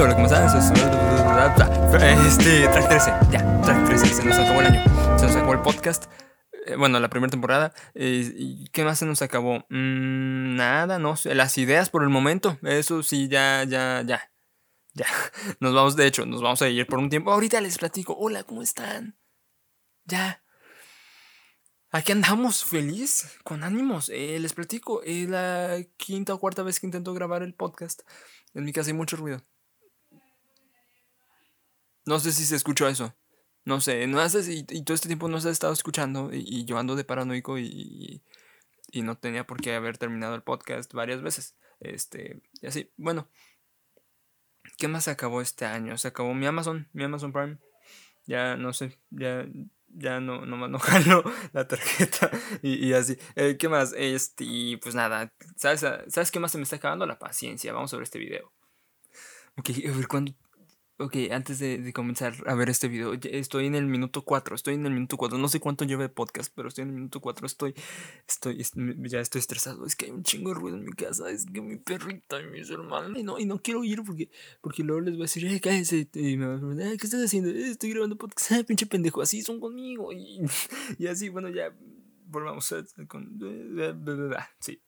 hola, ¿cómo están? Este, track 13, ya, track 13, se nos acabó el año, se nos acabó el podcast. Eh, bueno, la primera temporada. Eh, ¿Y qué más se nos acabó? Mm, nada, no. Las ideas por el momento. Eso sí, ya, ya, ya. Ya. Nos vamos, de hecho, nos vamos a ir por un tiempo. Ahorita les platico. Hola, ¿cómo están? Ya. Aquí andamos, feliz, con ánimos. Eh, les platico, es la quinta o cuarta vez que intento grabar el podcast. En mi casa hay mucho ruido. No sé si se escuchó eso. No sé, no haces y, y todo este tiempo no se ha estado escuchando y, yo ando de paranoico y, y, no tenía por qué haber terminado el podcast varias veces. Este, y así, bueno. ¿Qué más se acabó este año? Se acabó mi Amazon, mi Amazon Prime. Ya no sé, ya, ya no, no, no jalo la tarjeta y, así. Eh, ¿Qué más? Este, pues nada, ¿sabes, ¿sabes qué más se me está acabando? La paciencia. Vamos ver este video. Ok, a ver cuándo Ok, antes de, comenzar a ver este video, estoy en el minuto 4, estoy en el minuto 4, no sé cuánto lleve el podcast, pero estoy en el minuto 4, estoy, estoy, ya estoy estresado, es que hay un chingo de ruido en mi casa, es que mi perrita y mis hermanos, y no, y no quiero ir porque, porque luego les voy a decir, ay, cállense, y me van a ¿qué estás haciendo? Eh, estoy grabando podcast, ay, pinche pendejo, así son conmigo, y, y así, bueno, ya, volvamos a, con, sí.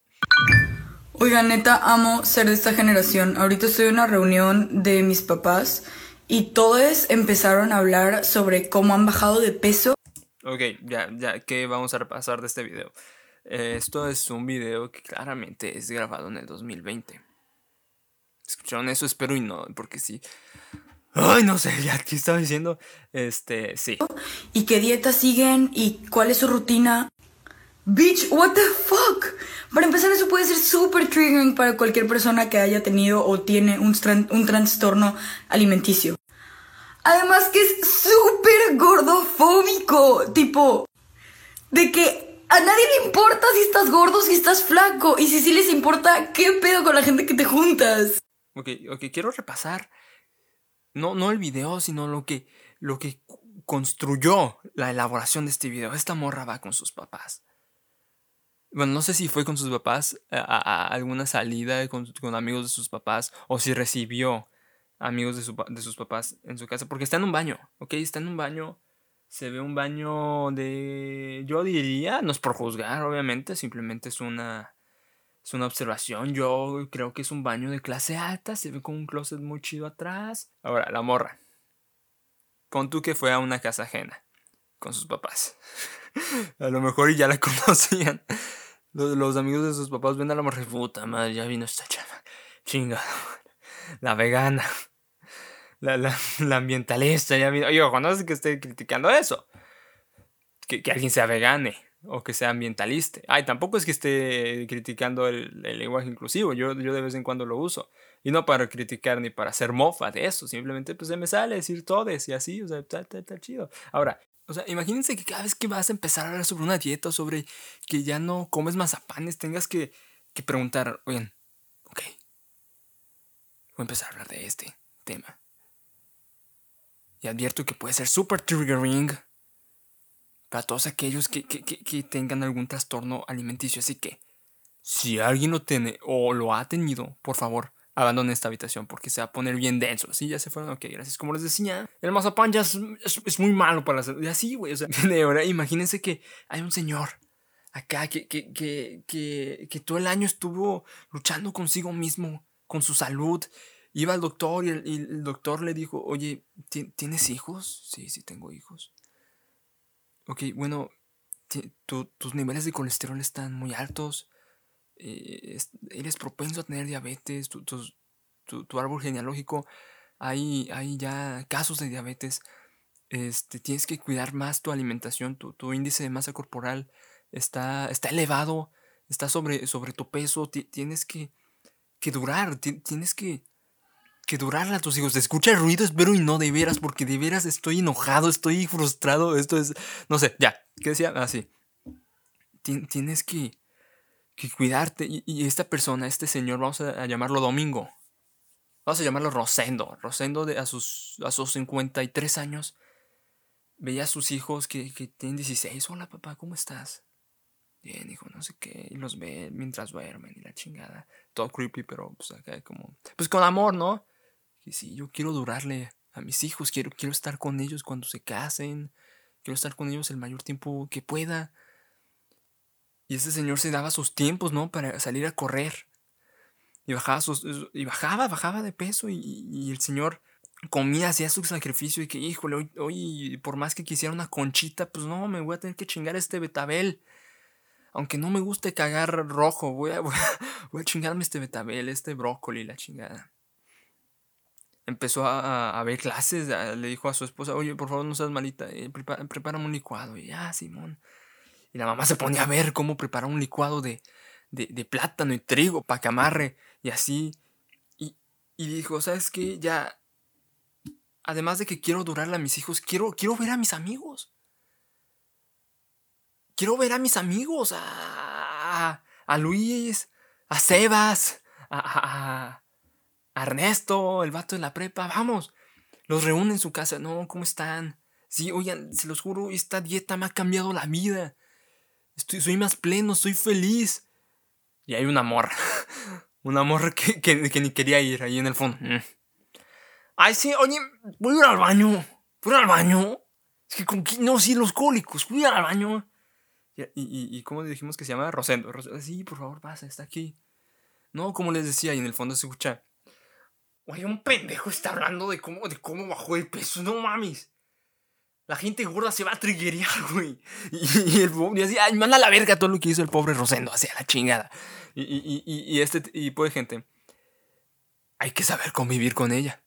Oiga, neta, amo ser de esta generación. Ahorita estoy en una reunión de mis papás y todos empezaron a hablar sobre cómo han bajado de peso. Ok, ya, ya, ¿qué vamos a repasar de este video? Eh, esto es un video que claramente es grabado en el 2020. ¿Escucharon eso? Espero y no, porque sí. Ay, no sé, ya, ¿qué estaba diciendo? Este, sí. ¿Y qué dieta siguen? ¿Y cuál es su rutina? Bitch, what the fuck? Para empezar, eso puede ser súper triggering para cualquier persona que haya tenido o tiene un, un trastorno alimenticio. Además que es súper gordofóbico, tipo, de que a nadie le importa si estás gordo, si estás flaco, y si sí les importa, ¿qué pedo con la gente que te juntas? Ok, ok, quiero repasar, no, no el video, sino lo que, lo que construyó la elaboración de este video. Esta morra va con sus papás bueno, no sé si fue con sus papás a, alguna salida con, amigos de sus papás o si recibió amigos de, de, sus papás en su casa, porque está en un baño, ¿ok? Está en un baño, se ve un baño de, yo diría, no es por juzgar, obviamente, simplemente es una, es una observación, yo creo que es un baño de clase alta, se ve con un closet muy chido atrás. Ahora, la morra, con tú que fue a una casa ajena, con sus papás. a lo mejor ya la conocían. Los, amigos de sus papás ven a la morra puta madre, ya vino esta chava. Chinga. La vegana. La, la, la, ambientalista, ya vino. Oye, cuando es que esté criticando eso. Que, que, alguien sea vegane o que sea ambientalista. Ay, tampoco es que esté criticando el, el, lenguaje inclusivo. Yo, yo de vez en cuando lo uso. Y no para criticar ni para hacer mofa de eso. Simplemente pues se me sale decir todes y así. O sea, está, está, está chido. Ahora, o sea, imagínense que cada vez que vas a empezar a hablar sobre una dieta o sobre que ya no comes mazapanes, tengas que, que preguntar, oigan, ok, voy a empezar a hablar de este tema. Y advierto que puede ser súper triggering para todos aquellos que, que, que, que tengan algún trastorno alimenticio. Así que, si alguien lo tiene o lo ha tenido, por favor, abandonen esta habitación porque se va a poner bien denso. Así ya se fueron, ok, gracias. Como les decía, el mazapán ya es, es, muy malo para hacer. Y así, güey, o sea, ahora imagínense que hay un señor acá que, que, que, que, todo el año estuvo luchando consigo mismo, con su salud. Iba al doctor y el, doctor le dijo, oye, ¿tienes hijos? Sí, sí, tengo hijos. Ok, bueno, tus niveles de colesterol están muy altos eh, eres propenso a tener diabetes, tu, tu, árbol genealógico, hay, hay, ya casos de diabetes, este, tienes que cuidar más tu alimentación, tu, índice de masa corporal está, está elevado, está sobre, sobre tu peso, tienes que, que durar, tienes que, que durarle a tus hijos. Te escucha el ruido, espero y no de veras, porque de veras estoy enojado, estoy frustrado, esto es, no sé, ya, ¿qué decía? Así. Ah, tienes que, que cuidarte. Y, esta persona, este señor, vamos a, llamarlo Domingo. Vamos a llamarlo Rosendo. Rosendo de, a, sus, a sus 53 años veía a sus hijos que, que tienen 16. Hola papá, ¿cómo estás? Bien, hijo, no sé qué. Y los ve mientras duermen y la chingada. Todo creepy, pero pues acá como... Pues con amor, ¿no? Que sí, yo quiero durarle a mis hijos, quiero, quiero estar con ellos cuando se casen, quiero estar con ellos el mayor tiempo que pueda. Y ese señor se daba sus tiempos, ¿no? Para salir a correr. Y bajaba, y bajaba, bajaba de peso y, el señor comía, hacía su sacrificio y que, híjole, hoy, hoy, por más que quisiera una conchita, pues no, me voy a tener que chingar este betabel. Aunque no me guste cagar rojo, voy a, voy a, chingarme este betabel, este brócoli, la chingada. Empezó a, a ver clases, le dijo a su esposa, oye, por favor no seas malita, eh, prepárame un licuado. Y ya, Simón. Y la mamá se ponía a ver cómo preparar un licuado de, de, plátano y trigo para que amarre y así. Y, y dijo, ¿sabes qué? Ya, además de que quiero durarle a mis hijos, quiero, quiero ver a mis amigos. Quiero ver a mis amigos, a, a Luis, a Sebas, a, a, Ernesto, el vato de la prepa, vamos. Los reúne en su casa, no, ¿cómo están? Sí, oigan, se los juro, esta dieta me ha cambiado la vida. Estoy, soy más pleno, soy feliz. Y hay un amor. un amor que, que, ni quería ir ahí en el fondo. Mm. Ay, sí, oye, voy a ir al baño. Voy a ir al baño. Es que con no, sí, los cólicos, voy a ir al baño. Y, y, y ¿cómo dijimos que se llama? Rosendo. Sí, por favor, pasa, está aquí. No, como les decía, y en el fondo se escucha. Oye, un pendejo está hablando de cómo, de cómo bajó de peso, no mames. La gente gorda se va a triguerear, güey. Y, el pobre así, ay, manda la verga todo lo que hizo el pobre Rosendo, hacia la chingada. Y, y, y, este tipo de gente, hay que saber convivir con ella.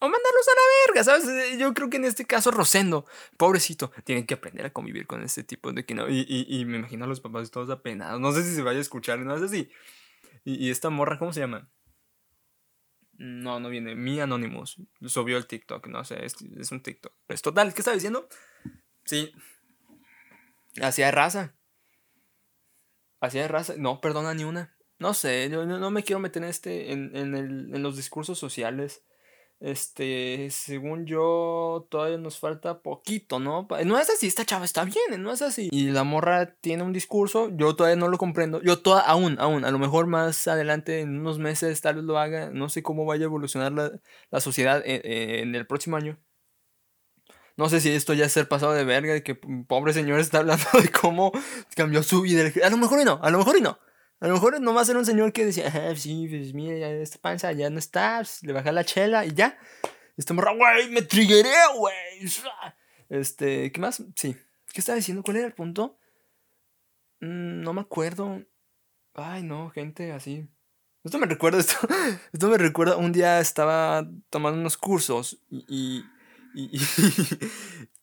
O mandarlos a la verga, ¿sabes? Eh, yo creo que en este caso Rosendo, pobrecito, tienen que aprender a convivir con este tipo de que no. Y, y, me imagino a los papás todos apenados. No sé si se vaya a escuchar, no sé si. Y, esta morra, ¿cómo se llama? No, no viene. Mi Anonymous. Subió el TikTok, no sé, es, es un TikTok. Pues total, ¿qué estaba diciendo? Sí. Hacía raza. Hacía raza. No, perdona ni una. No sé, yo no, me quiero meter en este. En, en, el, en los discursos sociales este, según yo, todavía nos falta poquito, ¿no? No es así, esta chava está bien, no es así. Y la morra tiene un discurso, yo todavía no lo comprendo. Yo toda, aún, aún, a lo mejor más adelante, en unos meses, tal vez lo haga. No sé cómo vaya a evolucionar la, sociedad en, el próximo año. No sé si esto ya es ser pasado de verga, que pobre señor está hablando de cómo cambió su vida. A lo mejor y no, a lo mejor y no. A lo mejor nomás era un señor que decía, ah, sí, pues mira, esta panza ya no está, pues, le bajé la chela y ya. Esta morra, güey, me triggeré, güey. Este, ¿qué más? Sí. ¿Qué estaba diciendo? ¿Cuál era el punto? Mm, no me acuerdo. Ay, no, gente así. Esto me recuerda, esto, esto me recuerda, un día estaba tomando unos cursos y... y, y,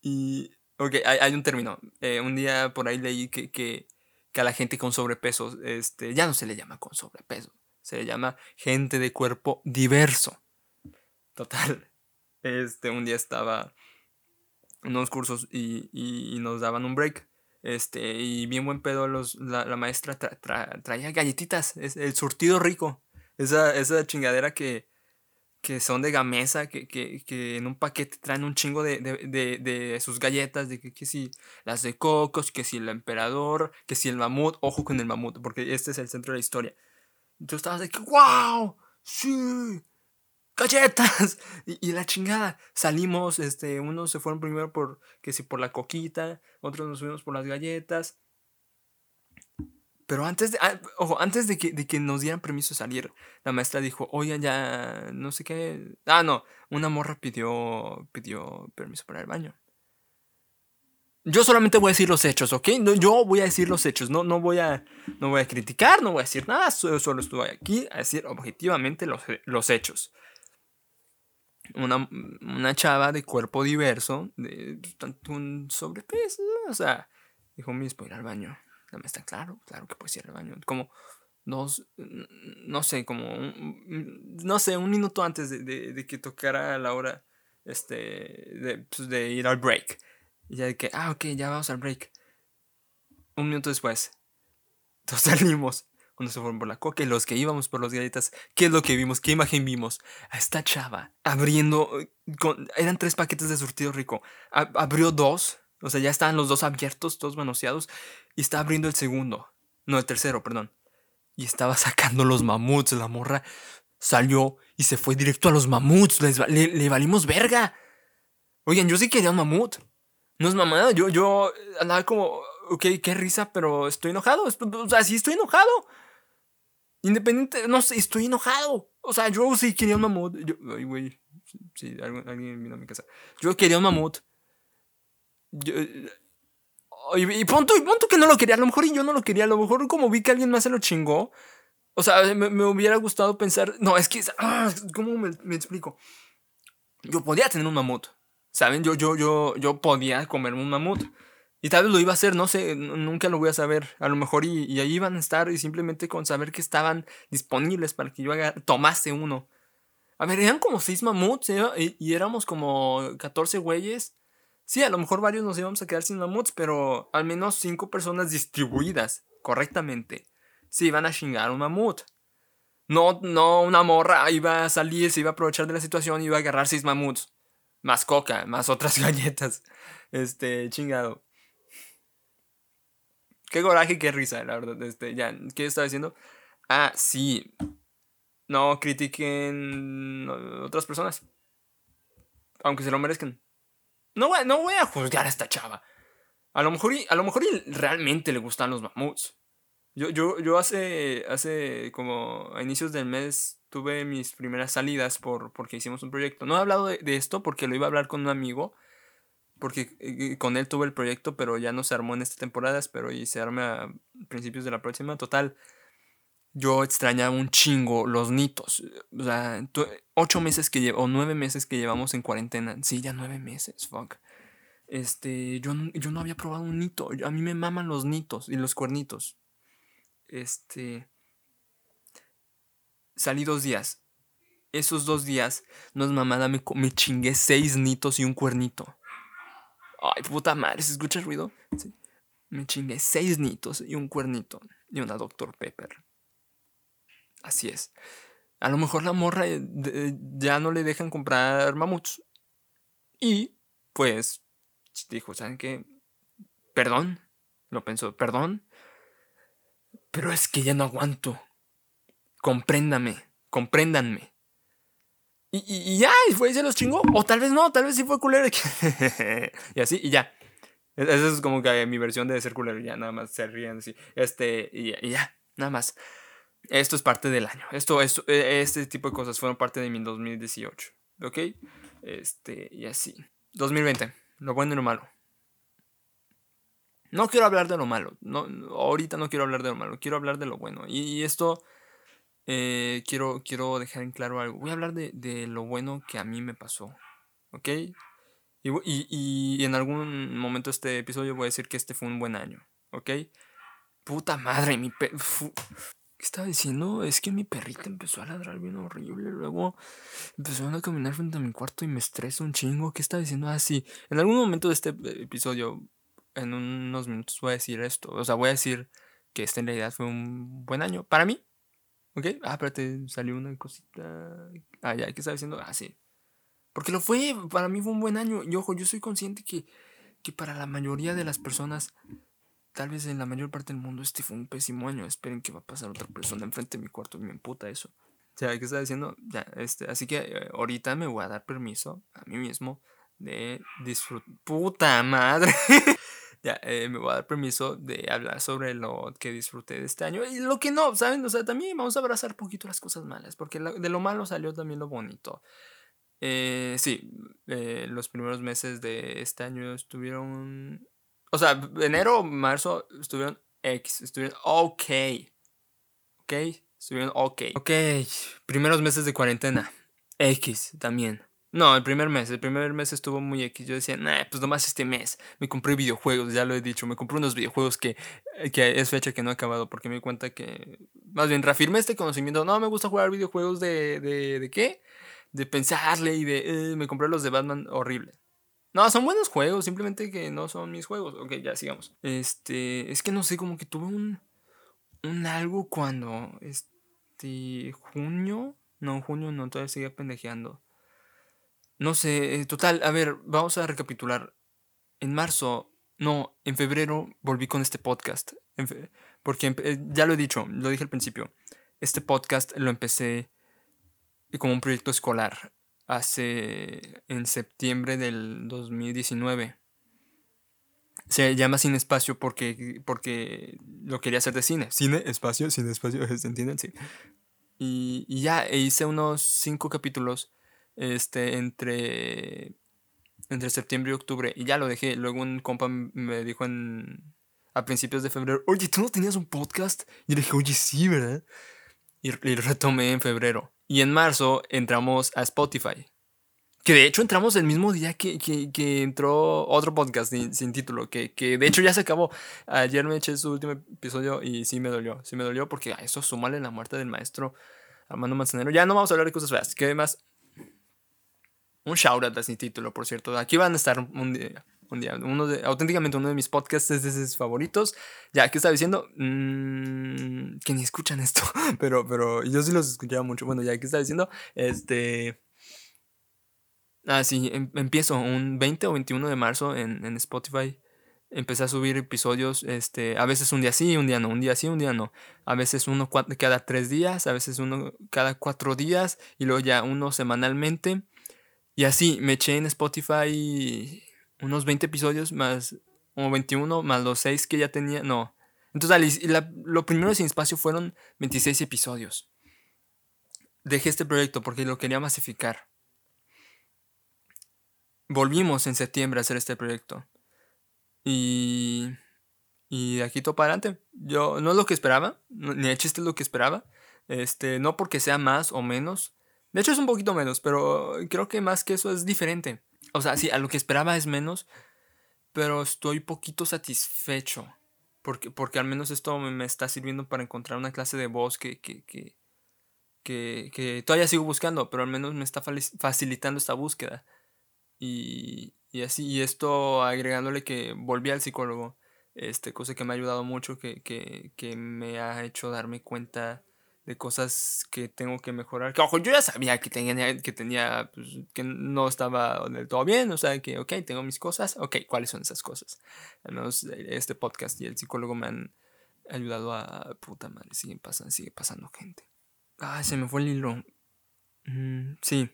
y, ok, hay, un término. Eh, un día por ahí leí que que a la gente con sobrepeso este, ya no se le llama con sobrepeso, se le llama gente de cuerpo diverso. Total, este, un día estaba en unos cursos y, nos daban un break. Este, y bien buen pedo, los, la, maestra traía galletitas, es, el surtido rico. Esa, esa chingadera que, que son de gamesa, que, que, que, en un paquete traen un chingo de, de, de, sus galletas, de que, que, si las de cocos, que si el emperador, que si el mamut, ojo con el mamut, porque este es el centro de la historia. Entonces estabas de que, wow, sí, galletas, y, la chingada. Salimos, este, unos se fueron primero por, que si por la coquita, otros nos fuimos por las galletas. Pero antes de, ah, ojo, antes de que, de que nos dieran permiso de salir, la maestra dijo, oigan, ya, no sé qué. Ah, no, una morra pidió, pidió permiso para el baño. Yo solamente voy a decir los hechos, ¿ok? No, yo voy a decir los hechos, no, no, voy a, no voy a criticar, no voy a decir nada, solo, solo estoy aquí a decir objetivamente los, los hechos. Una, una, chava de cuerpo diverso, de un sobrepeso, o sea, dijo, mis, voy al baño me está claro, claro que puedes ir al baño. Como dos, no sé, como, no sé, un minuto antes de, que tocara la hora este, pues, de, ir al break. Y ya de que, ah, ok, ya vamos al break. Un minuto después, todos salimos. Cuando se fueron por la coca y los que íbamos por las galletas, ¿qué es lo que vimos? ¿Qué imagen vimos? A esta chava abriendo, con, eran tres paquetes de surtido rico. abrió dos, o sea, ya estaban los dos abiertos, todos manoseados. Y estaba abriendo el segundo. No, el tercero, perdón. Y estaba sacando los mamuts, la morra. salió y se fue directo a los mamuts. le, le, valimos verga. Oigan, yo sí quería un mamut. No es mamada. Yo, yo andaba como, ok, qué risa, pero estoy enojado. O sea, sí estoy enojado. Independiente, no sé, estoy enojado. O sea, yo sí quería un mamut. Yo, ay, güey. Sí, alguien vino a mi casa. Yo quería un mamut. Y, punto, y punto que no lo quería. A lo mejor y yo no lo quería. A lo mejor como vi que alguien más se lo chingó. O sea, me, hubiera gustado pensar. No, es que. Ah, ¿Cómo me, me, explico? Yo podía tener un mamut. ¿Saben? Yo, yo, yo, yo podía comerme un mamut. Y tal vez lo iba a hacer, no sé, nunca lo voy a saber. A lo mejor y, ahí iban a estar y simplemente con saber que estaban disponibles para que yo haga, tomase uno. A ver, eran como seis mamuts ¿eh? y, éramos como 14 güeyes. Sí, a lo mejor varios nos íbamos a quedar sin mamuts, pero al menos cinco personas distribuidas correctamente se iban a chingar un mamut. No, no una morra iba a salir, se iba a aprovechar de la situación iba a agarrar seis mamuts más coca, más otras galletas. Este, chingado. Qué coraje, qué risa, la verdad. Este, ya, ¿qué estaba diciendo? Ah, sí. No critiquen otras personas. Aunque se lo merezcan. No voy, no voy a juzgar a esta chava. A lo mejor, a lo mejor realmente le gustan los mamuts. Yo, yo, yo hace, hace como a inicios del mes tuve mis primeras salidas por, porque hicimos un proyecto. No he hablado de, esto porque lo iba a hablar con un amigo, porque eh, con él tuve el proyecto, pero ya no se armó en esta temporada, espero y se arme a principios de la próxima. Total, yo extrañaba un chingo los nitos. O sea, ocho meses que llevo, o nueve meses que llevamos en cuarentena. Sí, ya nueve meses, fuck. Este, yo, yo no había probado un nito. A mí me maman los nitos y los cuernitos. Este. Salí dos días. Esos dos días, no es mamada, me, me chingué seis nitos y un cuernito. Ay, puta madre, ¿se escucha el ruido? Me chingué seis nitos y un cuernito. Y una Dr. Pepper. Así es. A lo mejor la morra eh, ya no le dejan comprar mamuts. Y, pues, dijo, ¿saben qué? Perdón. Lo pensó, perdón. Pero es que ya no aguanto. Compréndame, compréndanme. Y, y, ya, y fue y se los chingó. O tal vez no, tal vez sí fue culero. y así, y ya. E, esa es como que mi versión de ser culero. Ya, nada más se ríen así. Este, y, y ya, nada más. Esto es parte del año. Esto, esto, e, este tipo de cosas fueron parte de mi 2018. ¿Ok? Este, y así. 2020. Lo bueno y lo malo. No quiero hablar de lo malo. No, ahorita no quiero hablar de lo malo. Quiero hablar de lo bueno. Y, esto eh, quiero, quiero dejar en claro algo. Voy a hablar de, lo bueno que a mí me pasó. ¿Ok? Y, en algún momento de este episodio voy a decir que este fue un buen año. ¿Ok? Puta madre, mi pe... ¿Qué estaba diciendo? Es que mi perrita empezó a ladrar bien horrible. Luego empezó a caminar frente a mi cuarto y me estresa un chingo. ¿Qué estaba diciendo? Ah, sí. En algún momento de este episodio en unos minutos voy a decir esto. O sea, voy a decir que este en realidad fue un buen año para mí. ¿Ok? Ah, espérate, salió una cosita. Ah, ya, ¿qué estaba diciendo? Ah, sí. Porque lo fue, para mí fue un buen año. Y ojo, yo soy consciente que, que para la mayoría de las personas, tal vez en la mayor parte del mundo, este fue un pésimo año. Esperen que va a pasar otra persona enfrente de mi cuarto y me emputa eso. O sea, ¿qué estaba diciendo? Ya, este, así que eh, ahorita me voy a dar permiso a mí mismo de disfrutar. ¡Puta madre! ya eh, me voy a dar permiso de hablar sobre lo que disfruté de este año y lo que no, ¿saben? O sea, también vamos a abrazar un poquito las cosas malas, porque de lo malo salió también lo bonito. Eh, sí, eh, los primeros meses de este año estuvieron... O sea, enero, marzo estuvieron X, estuvieron ok. Ok, estuvieron ok. Ok, primeros meses de cuarentena. X también. No, el primer mes, el primer mes estuvo muy X. Yo decía, nah, pues nomás este mes. Me compré videojuegos, ya lo he dicho. Me compré unos videojuegos que, que es fecha que no he acabado porque me di cuenta que. Más bien, reafirmé este conocimiento. No, me gusta jugar videojuegos de. ¿De, de qué? De pensarle y de. Eh, me compré los de Batman horrible. No, son buenos juegos, simplemente que no son mis juegos. Ok, ya sigamos. Este. Es que no sé, como que tuve un. Un algo cuando. Este. Junio. No, junio no, todavía seguía pendejeando. No sé, eh, total, a ver, vamos a recapitular. En marzo, no, en febrero volví con este podcast. porque eh, ya lo he dicho, lo dije al principio. Este podcast lo empecé como un proyecto escolar hace en septiembre del 2019. Se llama Sin Espacio porque, porque lo quería hacer de cine. Cine, espacio, sin espacio, ¿se entienden? Sí. Y, y ya e hice unos cinco capítulos este, entre, entre septiembre y octubre. Y ya lo dejé. Luego un compa me dijo en, a principios de febrero, oye, ¿tú no tenías un podcast? Y le dije, oye, sí, ¿verdad? Y, y retomé en febrero. Y en marzo entramos a Spotify. Que de hecho entramos el mismo día que, que, entró otro podcast sin, título, que, que, de hecho ya se acabó. Ayer me eché su último episodio y sí me dolió, sí me dolió porque a eso súmale la muerte del maestro Armando Manzanero. Ya no vamos a hablar de cosas feas, que además... Un shout out sin título, por cierto. Aquí van a estar un día, un día, uno de, auténticamente uno de mis podcasts es de sus favoritos. Ya, ¿qué estaba diciendo? Mm, que ni escuchan esto, pero, pero yo sí los escuchaba mucho. Bueno, ya, ¿qué estaba diciendo? Este... Ah, sí, em, empiezo un 20 o 21 de marzo en, en, Spotify. Empecé a subir episodios, este, a veces un día sí, un día no, un día sí, un día no. A veces uno cada tres días, a veces uno cada cuatro días y luego ya uno semanalmente. Y así, me eché en Spotify unos 20 episodios más, o 21 más los 6 que ya tenía, no. Entonces, lo primero Sin Espacio fueron 26 episodios. Dejé este proyecto porque lo quería masificar volvimos en septiembre a hacer este proyecto. Y, y de aquí todo adelante. Yo no es lo que esperaba, ni de chiste es lo que esperaba. Este, no porque sea más o menos. De hecho es un poquito menos, pero creo que más que eso es diferente. O sea, sí, a lo que esperaba es menos, pero estoy poquito satisfecho. Porque, porque al menos esto me está sirviendo para encontrar una clase de voz que, que, que, que, que todavía sigo buscando, pero al menos me está facilitando esta búsqueda. Y, y así, y esto agregándole que volví al psicólogo, este, cosa que me ha ayudado mucho, que, que, que me ha hecho darme cuenta de cosas que tengo que mejorar. Que ojo, yo ya sabía que tenía, que tenía, pues, que no estaba del todo bien, o sea, que, ok, tengo mis cosas, ok, ¿cuáles son esas cosas? Al menos este podcast y el psicólogo me han ayudado a, puta madre, sigue pasando, sigue pasando gente. Ah, se me fue el hilo. Mm, sí.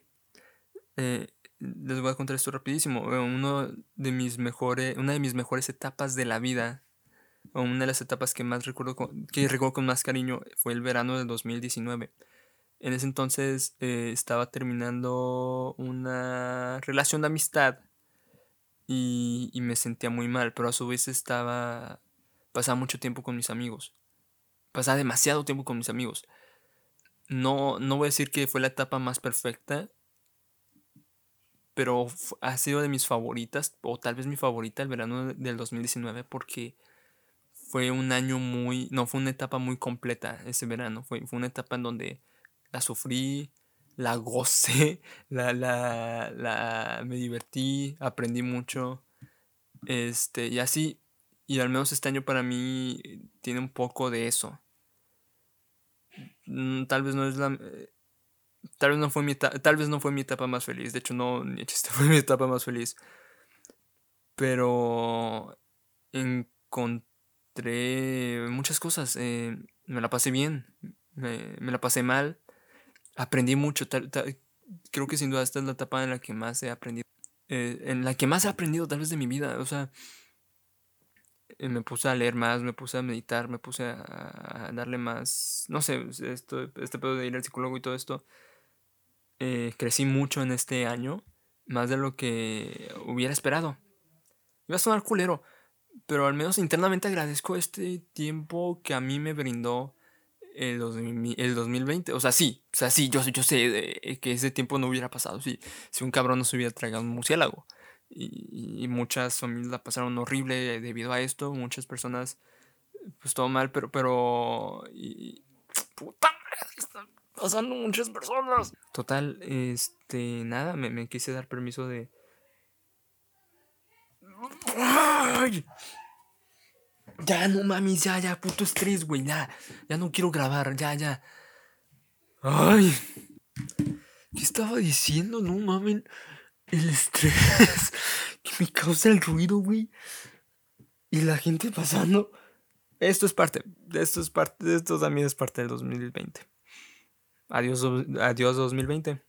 Eh, les voy a contar esto rapidísimo. Uno de mis mejores, una de mis mejores etapas de la vida, una de las etapas que más recuerdo con, que recuerdo con más cariño, fue el verano del 2019. En ese entonces eh, estaba terminando una relación de amistad y, y, me sentía muy mal, pero a su vez estaba pasaba mucho tiempo con mis amigos. Pasaba demasiado tiempo con mis amigos. No, no voy a decir que fue la etapa más perfecta, pero ha sido de mis favoritas, o tal vez mi favorita el verano del 2019, porque fue un año muy, no, fue una etapa muy completa ese verano, fue, fue una etapa en donde la sufrí, la gocé, la, la, la, me divertí, aprendí mucho, este, y así, y al menos este año para mí tiene un poco de eso. Mm, tal vez no es la, Tal vez no fue mi, tal vez no fue mi etapa más feliz. De hecho, no, ni chiste fue mi etapa más feliz. Pero encontré muchas cosas. Eh, me la pasé bien. Me, la pasé mal. Aprendí mucho. creo que sin duda esta es la etapa en la que más he aprendido. Eh, en la que más he aprendido tal vez de mi vida. O sea, eh, me puse a leer más, me puse a meditar, me puse a, darle más, no sé, esto, este pedo de ir al psicólogo y todo esto, crecí mucho en este año, más de lo que hubiera esperado. Iba a sonar culero, pero al menos internamente agradezco este tiempo que a mí me brindó el, 2020. O sea, sí, o sea, sí, yo, yo sé que ese tiempo no hubiera pasado si, si un cabrón no se hubiera tragado un murciélago. Y, muchas familias la pasaron horrible debido a esto. Muchas personas, pues todo mal, pero, pero, y, puta madre, pasando muchas personas. Total, este, nada, me, quise dar permiso de... Ya no mames, ya, ya, puto estrés, güey, ya. Ya no quiero grabar, ya, ya. Ay. ¿Qué estaba diciendo? No mames. El estrés que me causa el ruido, güey. Y la gente pasando. Esto es parte. Esto es parte. Esto también es parte del 2020. Adiós, adiós 2020.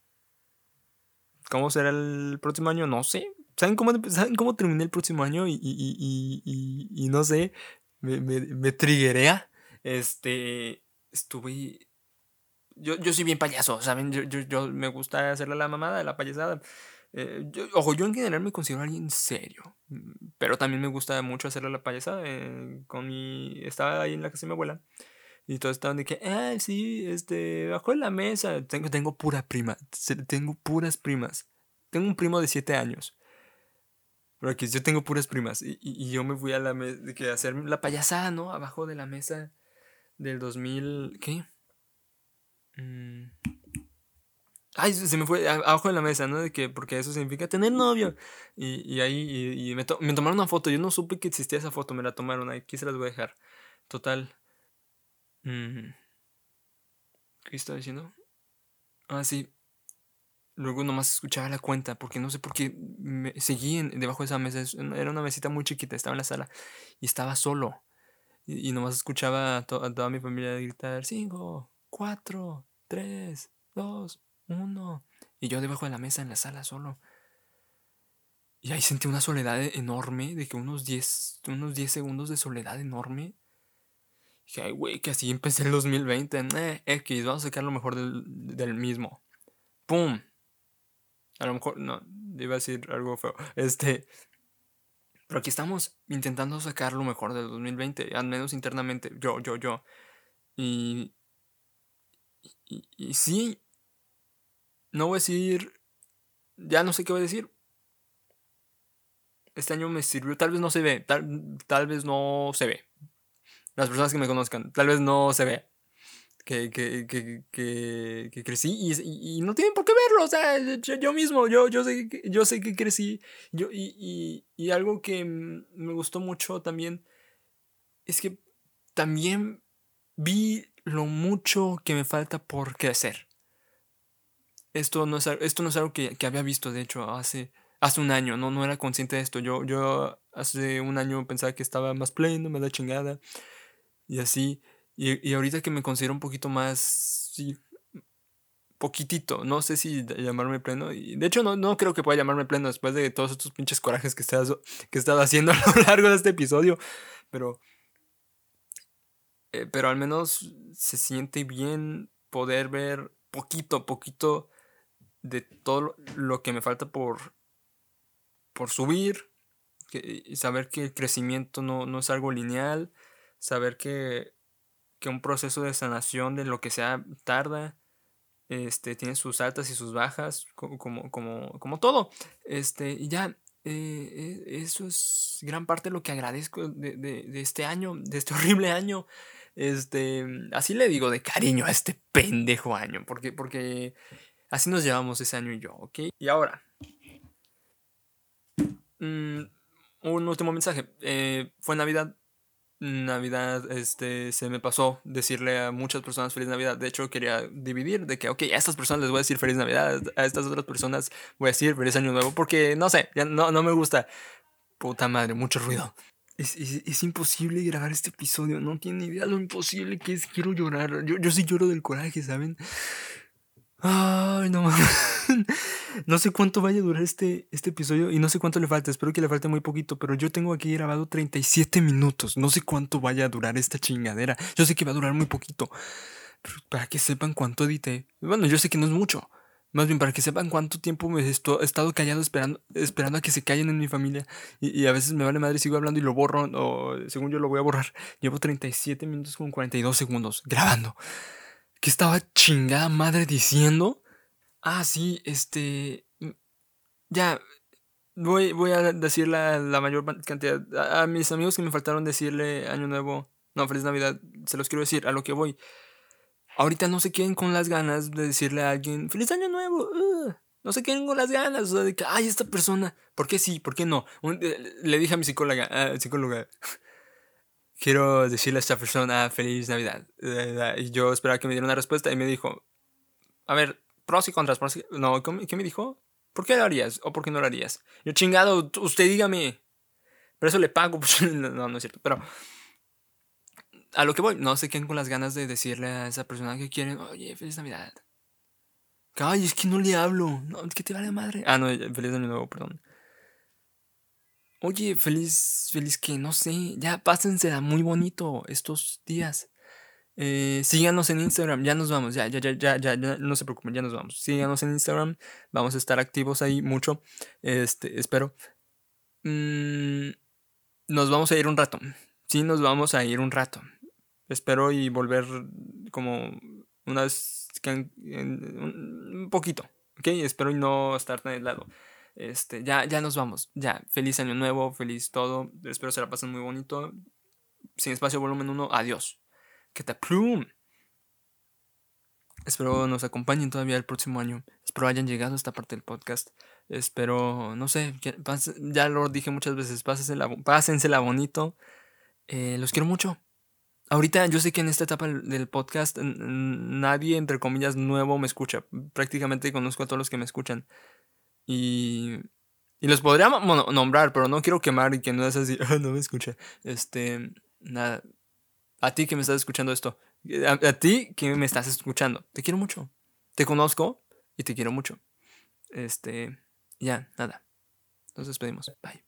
¿Cómo será el próximo año? No sé. ¿Saben cómo, ¿saben cómo terminé el próximo año? Y, y, y, y no sé, me, me, me triguerea. Este, estuve... Yo, yo soy bien payaso, ¿saben? Yo, yo, yo me gusta hacerle la mamada, la payasada. Eh, yo, ojo, yo en general me considero alguien serio, pero también me gusta mucho hacerle la payasada. Eh, con mi... Estaba ahí en la casa de mi abuela. Y todos estaban de que, ah, sí, este, bajo la mesa. Tengo, tengo pura prima. Tengo puras primas. Tengo un primo de 7 años. Pero aquí yo tengo puras primas. Y, y, yo me fui a la mesa, de que hacer la payasada, ¿no? Abajo de la mesa del 2000, ¿qué? Mm. Ay, se me fue abajo de la mesa, ¿no? De que, porque eso significa tener novio. Y, y ahí, y, y me, to me, tomaron una foto. Yo no supe que existía esa foto, me la tomaron. Aquí se las voy a dejar. Total. Mm. ¿Qué estaba diciendo? Ah, sí. Luego nomás escuchaba la cuenta, porque no sé por qué seguí debajo de esa mesa. Era una mesita muy chiquita, estaba en la sala y estaba solo. Y, y nomás escuchaba a, to a, toda mi familia gritar: 5, 4, 3, 2, 1. Y yo debajo de la mesa en la sala solo. Y ahí sentí una soledad enorme, de que unos 10, unos 10 segundos de soledad enorme. Dije, ay, güey, que así empecé el 2020. Eh, X, vamos a sacar lo mejor del, del mismo. ¡Pum! A lo mejor, no, iba a decir algo feo. Este. Pero aquí estamos intentando sacar lo mejor del 2020, al menos internamente. Yo, yo, yo. Y. Y, y sí. No voy a decir. Ya no sé qué voy a decir. Este año me sirvió. Tal vez no se ve. Tal, tal vez no se ve las personas que me conozcan, tal vez no se ve que, que, que, que, crecí y, y, no tienen por qué verlo, o sea, yo, mismo, yo, yo, sé, yo sé que crecí yo, y, y, algo que me gustó mucho también es que también vi lo mucho que me falta por crecer. Esto no es, esto no es algo que, que había visto, de hecho, hace, hace un año, no, no era consciente de esto. Yo, yo hace un año pensaba que estaba más pleno, me da chingada y así. Y, y, ahorita que me considero un poquito más, sí, poquitito, no sé si llamarme pleno. Y de hecho, no, no creo que pueda llamarme pleno después de todos estos pinches corajes que he estado, que he estado haciendo a lo largo de este episodio. Pero, eh, pero al menos se siente bien poder ver poquito, poquito de todo lo que me falta por, por subir. Y saber que el crecimiento no, no es algo lineal saber que, que un proceso de sanación de lo que sea tarda, este, tiene sus altas y sus bajas, como, como, como, todo. Este, y ya, eh, eso es gran parte de lo que agradezco de, de, este año, de este horrible año. Este, así le digo de cariño a este pendejo año, porque, porque así nos llevamos ese año y yo, ¿ok? Y ahora, mmm, un último mensaje. Eh, fue Navidad Navidad, este, se me pasó decirle a muchas personas feliz Navidad. De hecho, quería dividir de que, ok, a estas personas les voy a decir feliz Navidad, a estas otras personas voy a decir feliz Año Nuevo, porque no sé, ya no, no me gusta. Puta madre, mucho ruido. Es, es, imposible grabar este episodio, no tiene idea lo imposible que es. Quiero llorar. Yo, yo sí lloro del coraje, ¿saben? Ay, no No sé cuánto vaya a durar este, este episodio y no sé cuánto le falta. Espero que le falte muy poquito, pero yo tengo aquí grabado 37 minutos. No sé cuánto vaya a durar esta chingadera. Yo sé que va a durar muy poquito. Para que sepan cuánto edité. Bueno, yo sé que no es mucho. Más bien para que sepan cuánto tiempo me he estado callado esperando, esperando a que se callen en mi familia. Y, y, a veces me vale madre, sigo hablando y lo borro. O según yo lo voy a borrar. Llevo 37 minutos con 42 segundos grabando. ¿Qué estaba chingada madre diciendo? Ah, sí, este. Mm, ya. Voy, voy a decir la, la mayor cantidad. A, mis amigos que me faltaron decirle Año Nuevo. No, Feliz Navidad. Se los quiero decir a lo que voy. Ahorita no se queden con las ganas de decirle a alguien Feliz Año Nuevo. Uh, no se queden con las ganas. O sea, de que, ay, esta persona. ¿Por qué sí? ¿Por qué no? Eh, le dije a mi psicóloga. Uh, psicóloga quiero decirle a esta persona feliz Navidad. Y yo esperaba que me diera una respuesta y me dijo, a ver, pros y contras. Pros y... No, ¿qué me dijo? ¿Por qué lo harías o por qué no lo harías? Yo, chingado, usted dígame. Pero eso le pago. Pues, no, no es cierto. Pero a lo que voy, no sé quién con las ganas de decirle a esa persona que quieren, oye, feliz Navidad. Ay, es que no le hablo. No, que te vale madre. Ah, no, feliz año nuevo, perdón. Oye, feliz, feliz que no sé, ya pásensela muy bonito estos días. Eh, síganos en Instagram, ya nos vamos, ya, ya, ya, ya, ya, no se preocupen, ya nos vamos. Síganos en Instagram, vamos a estar activos ahí mucho. Este, espero. Mm, nos vamos a ir un rato. Sí, nos vamos a ir un rato. Espero y volver como unas. un poquito, ¿ok? Espero y no estar tan aislado. Este, ya, ya nos vamos. Ya, feliz año nuevo, feliz todo. Espero se la pasen muy bonito. Sin espacio volumen 1, adiós. Que te plum. Espero nos acompañen todavía el próximo año. Espero hayan llegado a esta parte del podcast. Espero, no sé, ya lo dije muchas veces, pásensela, pásensela bonito. Eh, los quiero mucho. Ahorita yo sé que en esta etapa del podcast nadie, entre comillas, nuevo me escucha. Prácticamente conozco a todos los que me escuchan. Y, y los podría nombrar, pero no quiero quemar y que no es así, ah, no me escucha. Este, nada. A ti que me estás escuchando esto, eh, a, a ti que me estás escuchando, te quiero mucho. Te conozco y te quiero mucho. Este, ya, nada. Nos despedimos. Bye.